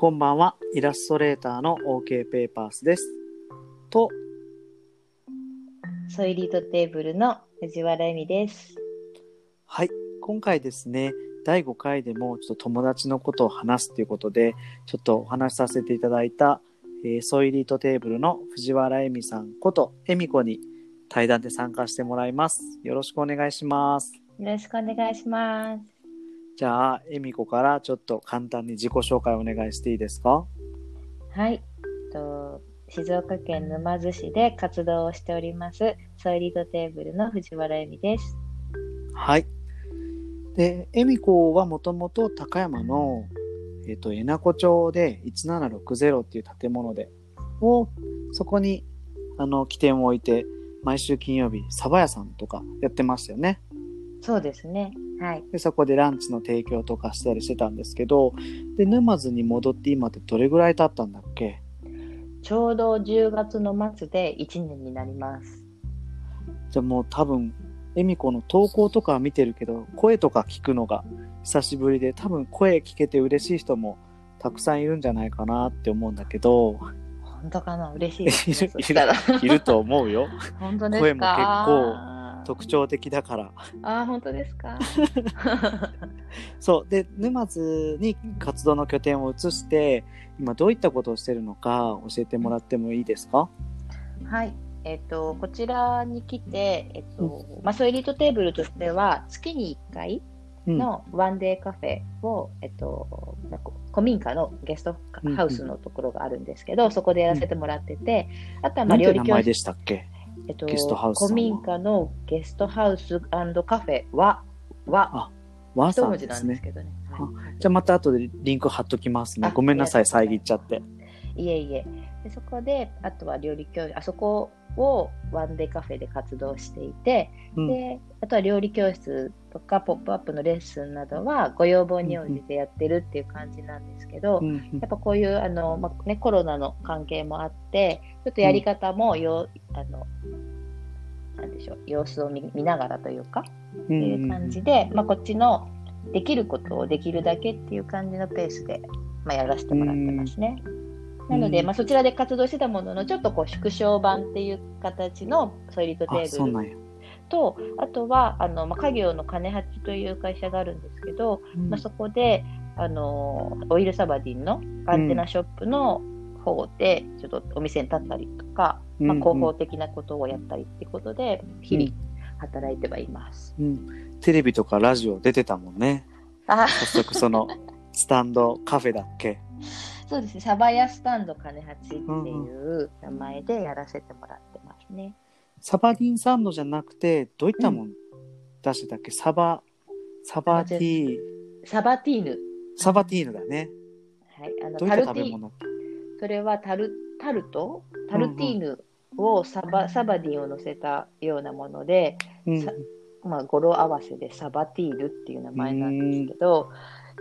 こんばんは。イラストレーターの OK ペーパースです。と、ソイリートテーブルの藤原恵美です。はい。今回ですね、第5回でもちょっと友達のことを話すということで、ちょっとお話しさせていただいた、えーソイリートテーブルの藤原恵美さんこと恵美子に対談で参加してもらいます。よろしくお願いします。よろしくお願いします。じゃあ、恵美子からちょっと簡単に自己紹介をお願いしていいですか？はい。えっと静岡県沼津市で活動をしております、ソイリートテーブルの藤原恵美です。はい。で、恵美子はもともと高山の、えっ、と、江名湖町で1760っていう建物で、を、そこに、あの、起点を置いて、毎週金曜日、蕎麦屋さんとかやってましたよね。そうですね。はい。で、そこでランチの提供とかしたりしてたんですけど、で、沼津に戻って今ってどれぐらい経ったんだっけ？ちょうど10月の末で1年になります。じゃあもう多分、恵美子の投稿とかは見てるけど、声とか聞くのが久しぶりで、多分声聞けて嬉しい人もたくさんいるんじゃないかなって思うんだけど、本当かな？嬉しい。いると思うよ。本当ですか？声も結構構特徴的だから。ああ、本当ですか？そう。で、沼津に活動の拠点を移して、今どういったことをしてるのか教えてもらってもいいですか？はい。えっと、こちらに来て、えっと、まあ、ソイリートテーブルとしては、月に1回うん。のワンデーカフェを、えっと、古民家のゲストうんうんハウスのところがあるんですけど、そこでやらせてもらってて、あとはまあ料理教室、でしたっけ？えっと、ゲストハウスさんは古民家のゲストハウスカフェは、は、ワー一文字さんですね。なんですけどね。はいじゃあまた後でリンク貼っときますね。あごめんなさい、遮っちゃって。いえいえ。でそこで、あとは料理教室、あそこをワンデーカフェで活動していて、うん。であとは料理教室とかポップアップのレッスンなどはご要望に応じてやってるっていう感じなんですけど、うんやっぱこういうあの、まあね、コロナの関係もあってちょっとやり方もよ、あのなんでしょう様子を見見ながらというかってうんいう感じで、まあ、こっちのできることをできるだけっていう感じのペースで、まあ、やらせてもらってますね。なので、うんまあ、そちらで活動してたもののちょっとこう縮小版っていう形のソイリートテーブル。とあとはあの、まあ、家業の金八という会社があるんですけど、まあ、そこであのオイルサバディンのアンテナショップの方でちょっとお店に立ったりとか、まあ、うん広報的なことをやったりってことで日々働いてはいます。うん。テレビとかラジオ出てたもんね。あ早速その、スタンドカフェだっけ？そうですね。サバヤスタンド金八っていう名前でやらせてもらってますね。サバディンサンドじゃなくて、どういったもん出してたっけ？サバ、サバティー、サバティーヌ、サバティーヌだね。はい、あのどういったタルティ食べ物それはタルタルト？タルティーヌをサバ,、サバディンを乗せたようなもので、うんさまあ、語呂合わせでサバティールっていう名前なんですけど、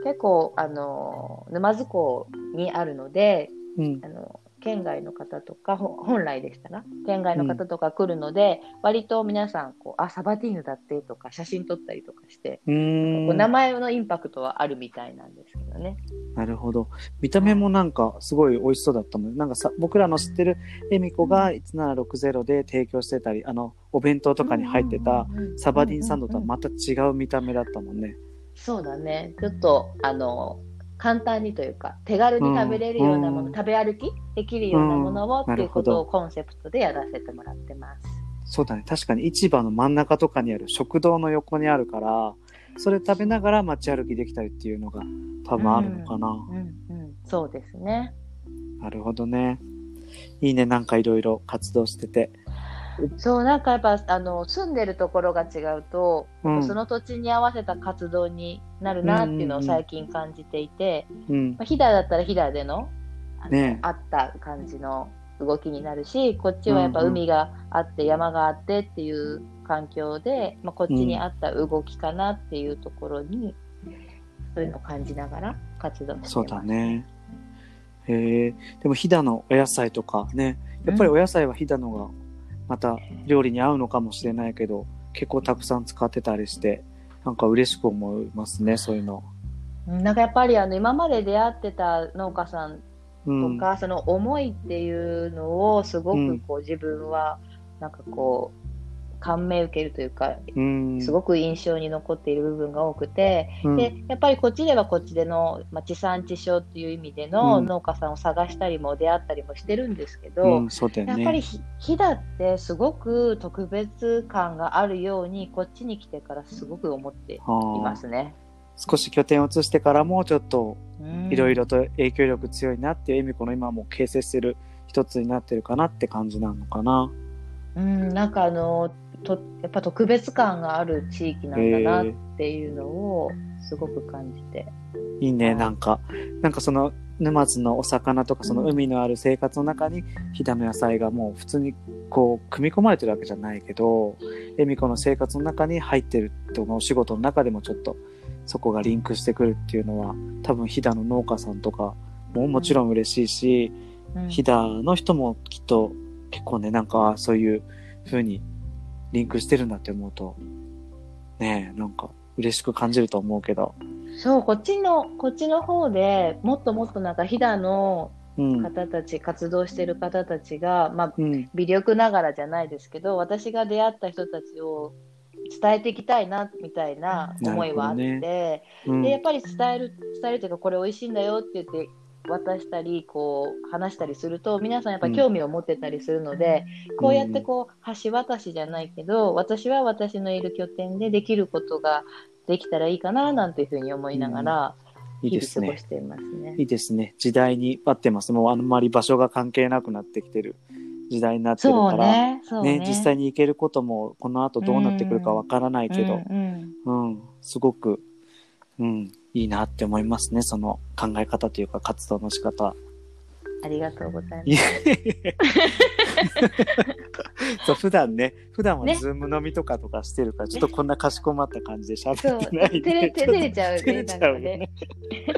結構あの沼津港にあるのでうんあの県外の方とかほ本来でしたら県外の方とか来るので、割と皆さんこうあサバティーヌだってとか写真撮ったりとかして、こう名前のインパクトはあるみたいなんですけどね。なるほど。見た目もなんかすごい美味しそうだったもん。なんかさ、僕らの知ってる恵美子が1760で提供してたり、あの、お弁当とかに入ってたサバディンサンドとはまた違う見た目だったもんね。そうだね。ちょっと、あの、簡単にというか、手軽に食べれるようなもの、うん食べ歩きできるようなものを、うんっていうことをコンセプトでやらせてもらってます。そうだね。確かに市場の真ん中とかにある食堂の横にあるから、それ食べながら街歩きできたりっていうのが多分あるのかな。うんうん、そうですね。なるほどね。いいね。なんかいろいろ活動してて。そう、なんかやっぱ、あの、住んでるところが違うと、うんその土地に合わせた活動になるなっていうのを最近感じていて、うんま。あ、飛騨だったら飛騨でのあのねえあった感じの動きになるしこっちはやっぱうんうん海があって山があってっていう環境で、まあ、こっちに合った動きかなっていうところに、そういうのを感じながら活動してます。そうだね。へえ。でも飛騨のお野菜とかね。やっぱりお野菜は飛騨のがまた料理に合うのかもしれないけど、結構たくさん使ってたりして、なんか嬉しく思いますね、そういうの。なんかやっぱりあの今まで出会ってた農家さんうんとか、その思いっていうのをすごうんくこう自分はなんかこう感銘受けるというかうんすごく印象に残っている部分が多くて、うんでやっぱりこっちではこっちでの、まあ、地産地消っていう意味でのうん農家さんを探したりも出会ったりもしてるんですけど、うん、ね。やっぱりひ飛騨ってすごく特別感があるようにこっちに来てからすごく思っていますね。少し拠点を移してからもちょっとうんいろいろと影響力強いなっていう恵美子の今も形成してる一つになってるかなって感じなのかな。うん、なんかあのとやっぱ特別感がある地域なんだなっていうのをすごく感じて。いいね、はい。なんか、なんかその沼津のお魚とかその海のある生活の中に飛騨の野菜がもう普通にこう組み込まれてるわけじゃないけど、恵美子の生活の中に入ってるってお仕事の中でもちょっとそこがリンクしてくるっていうのは多分飛騨の農家さんとかももちろん嬉しいし、うん。飛騨の人もきっと結構ね、なんかそういう風にリンクしてるんだって思うと、ねえ、なんか嬉しく感じると思うけど。そうこっちのこっちの方でもっともっとなんか飛騨のうん。方たち、活動してる方たちが、まあ、うん。微力ながらじゃないですけど私が出会った人たちを伝えていきたいなみたいな思いはあって、なるうんでやっぱり伝える伝えるというかこれ美味しいんだよって言って渡したりこう話したりすると皆さんやっぱり興味を持ってたりするので、こうやってこう橋渡しじゃないけど私は私のいる拠点でできることができたらいいかななんていうふうに思いながらいいですね日々過ご。していますね。いいですね。時代に合ってます。もうあんまり場所が関係なくなってきてる時代になってるから。ね、ね。ね実際に行けることもこの後どうなってくるかわからないけど、うんうんうん、すごく、うん、いいなって思いますね。その考え方というか活動の仕方。ありがとうございいます。や そう普段ね、普段はねズーム飲みとかとかしてるから、ちょっとこんなかしこまった感じで喋ってない 照れ、ちょっと照れちゃうね、照れちゃうねね。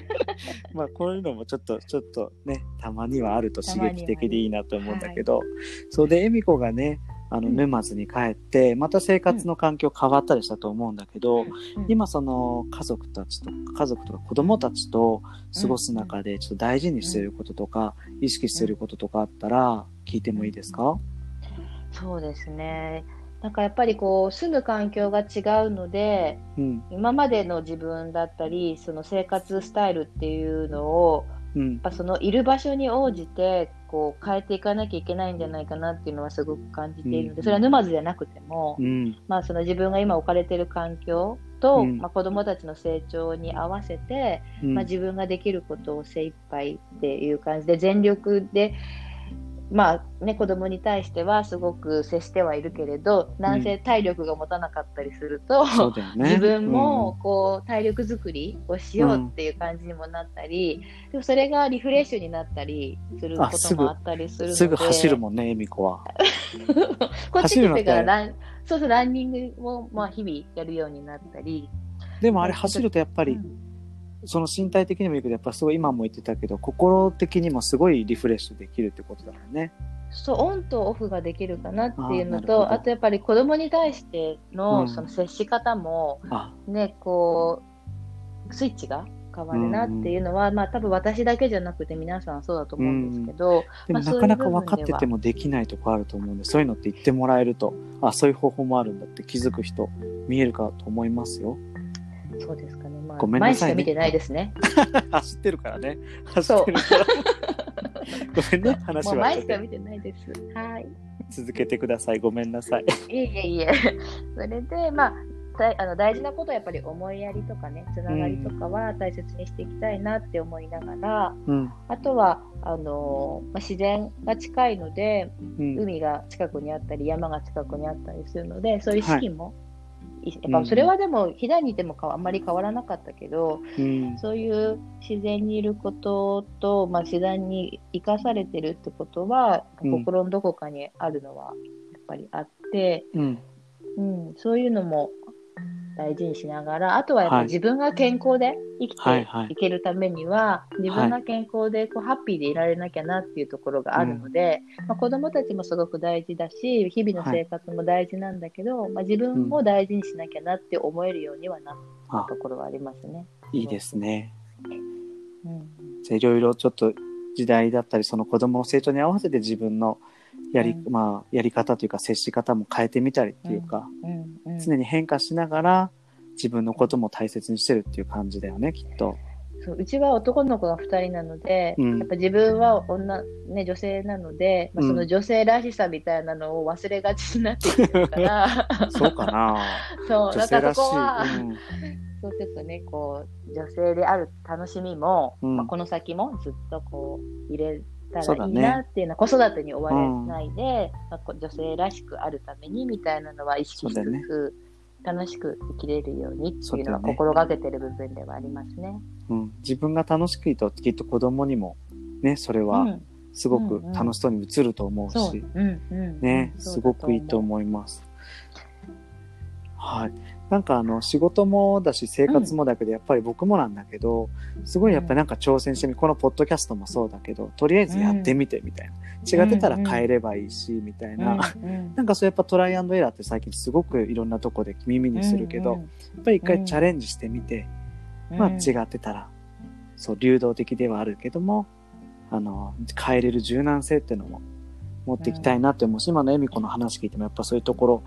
まあこういうのもちょっとちょっとねたまにはあると刺激的でいいなと思うんだけど、そうで恵美子がねあのうん。沼津に帰ってまた生活の環境変わったりしたと思うんだけど、うん。今その家族たちと家族とか子供たちと過ごす中でちょっと大事にしてることとか、意識してることとかあったら聞いてもいいですか、そうですね。なんかやっぱりこう住む環境が違うのでうん。今までの自分だったりその生活スタイルっていうのをうん。やっぱそのいる場所に応じてこう変えていかなきゃいけないんじゃないかなっていうのはすごく感じているので、うん。それは沼津じゃなくても、うん。まあ、その自分が今置かれている環境と、うん。まあ、子どもたちの成長に合わせて、うん。まあ、自分ができることを精一杯っていう感じで全力で、まあね、子供に対してはすごく接してはいるけれどなん。せ体力が持たなかったりすると、そうだよね。自分もこう体力作りをしようっていう感じにもなったり、でもそれがリフレッシュになったりすることもあったりするのですぐ走るもんね恵美子は。こっち来てから走ランそうそうランニングをまあ日々やるようになったり、でもあれ走るとやっぱり、うんその身体的にもいいけどやっぱすごい今も言ってたけど心的にもすごいリフレッシュできるってことだよね。そうオンとオフができるかなっていうのとど。あとやっぱり子供に対しての,、うんその接し方もあねこうスイッチが変わるなっていうのは、まあ多分私だけじゃなくて皆さんそうだと思うんですけど、でもまあなかなか分かっててもできないとこあると思うんでそういうのって言ってもらえるとあそういう方法もあるんだって気づく人見えるかと思いますよ。そうですかね、まあ、ごめんなさいね前しか見てないですね。走ってるからね。走ってるから。ごめんね話もうは前しか見てないです。はい。続けてください。ごめんなさい。いえいえいえ。それで、まあ、だいあの大事なことはやっぱり思いやりとかね、つながりとかは大切にしていきたいなって思いながら、うん。あとは、あのまあ、自然が近いので、うん。海が近くにあったり、山が近くにあったりするので、そういう四季も、いやっうんぱそれはでも、飛騨にいてもかあんまり変わらなかったけど、うん。そういう自然にいることと、まあ、自然に生かされてるってことは、うん心のどこかにあるのはやっぱりあって、うん。うん、そういうのも大事にしながら、あとはやっぱ自分が健康で生きてはいはい。いけるためには、自分が健康でこうハッピーでいられなきゃなっていうところがあるので、まあ、子供たちもすごく大事だし、日々の生活も大事なんだけど、まあ、自分も大事にしなきゃなって思えるようにはなっあたところはありますね。いいですね。うん。じゃあいろいろちょっと時代だったりその子供の成長に合わせて自分のやり,、うん。まあ、やり方というか接し方も変えてみたりっていうか、うん。うん。常に変化しながら自分のことも大切にしてるっていう感じだよねきっと。そううちは男の子が2人なので、うん。やっぱ自分は女、ね、女性なので、まあ、うん。その女性らしさみたいなのを忘れがちになってきてるから、そうかな。そう、女だから。そこは、うん。そうちょっとね、こう、女性である楽しみも、うん。まあ、この先もずっとこう、入れたらいいなっていうのは、子育てに終われないで、まあ、こう女性らしくあるためにみたいなのは意識しつつ、楽しく生きれるようにっていうのは心がけてる部分ではありますね。うん、自分が楽しくいいときっと子供にもねそれはうん。すごく楽しそうに映ると思うし。ね、すごくいいと思います。はい。なんかあの仕事もだし生活もだけど、やっぱり僕もなんだけどすごいやっぱりなんか挑戦してみこのポッドキャストもそうだけどとりあえずやってみてみたいな、違ってたら変えればいいし、みたいな、なんかそうやっぱトライアンドエラーって最近すごくいろんなとこで耳にするけど、やっぱり一回チャレンジしてみて、うん。まあ違ってたら、そう、流動的ではあるけども、あの、変えれる柔軟性っていうのも持っていきたいなって思うし、今の恵美子の話聞いてもやっぱそういうところ、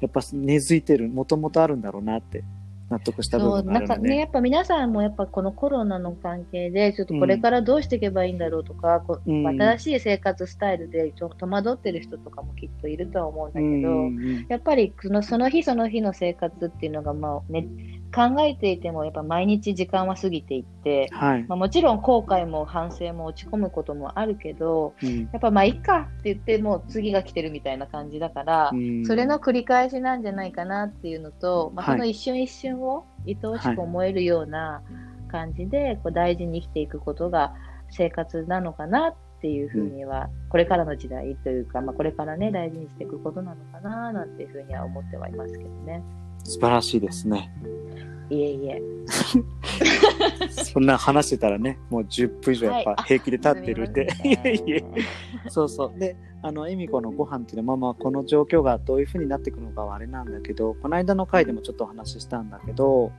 やっぱ根付いてる、もともとあるんだろうなって納得した部分があるので。なんかね、やっぱ皆さんもやっぱこのコロナの関係で、ちょっとこれからどうしていけばいいんだろうとか、こううん新しい生活スタイルでちょっと戸惑ってる人とかもきっといるとは思うんだけど、うんうんやっぱりそのその日その日の生活っていうのが、まあね、考えていてもやっぱ毎日時間は過ぎていって、はい。まあ、もちろん後悔も反省も落ち込むこともあるけど、うんやっぱまあいいかって言ってもう次が来てるみたいな感じだから、うんそれの繰り返しなんじゃないかなっていうのと、まあ、はいその一瞬一瞬を愛おしく思えるような感じで、こう大事に生きていくことが生活なのかなっていうふうには、これからの時代というか、まあ、これからね大事にしていくことなのかななんていうふうには思ってはいますけどね。素晴らしいですね。いえいえ。そんな話してたらね、もう10分以上やっぱはい平気で立ってるんで。すみませんいえいえ。そうそう。で、あの、恵美子のご飯っていうのは、まあまあ、この状況がどういうふうになっていくのかはあれなんだけど、この間の回でもちょっとお話ししたんだけど、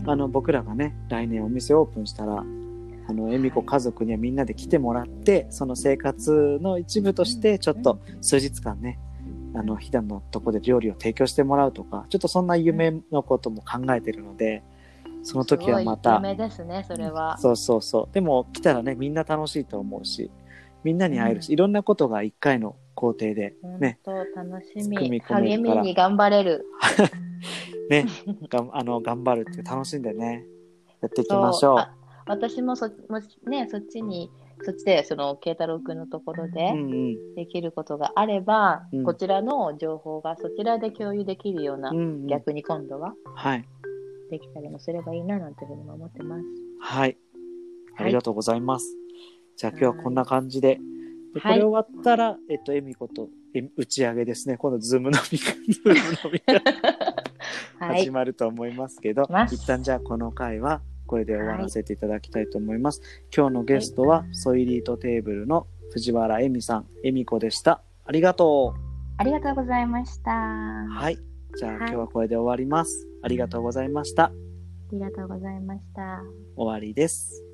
うんあの、僕らがね、来年お店オープンしたら、あの、恵美子家族にはみんなで来てもらって、その生活の一部として、ちょっと数日間ね、あの、飛騨のとこで料理を提供してもらうとか、ちょっとそんな夢のことも考えてるので、その時はまた、夢ですね、それは。そうそうそう。でも来たらね、みんな楽しいと思うし、みんなに会えるし、いろんなことが一回の工程でね、本当楽しみ。組み励みに頑張れる。ね、がんあの頑張るって楽しんでね、やっていきましょう。あ私もそもしね、そっちに、そっちで、その、慶太郎くんのところでできることがあれば、うんこちらの情報がそちらで共有できるような、うんうん逆に今度ははい。できたりもすればいいな、なんていうふうにも思ってます。はい。ありがとうございます。じゃあ今日はこんな感じで。でこはいれ終わったら、えっと、恵美子とえ打ち上げですね。今度、ズーム飲み会、ズーム飲み。始まると思いますけど、ます一旦じゃあこの回はこれで終わらせていただきたいと思います。今日のゲストは、 Soileat table の藤原会美さん、えみこでした。ありがとありがとうございました。う。あはい。じゃあはい今日はこれで終わります。ありがとうございました。りがとうございました。終わりです。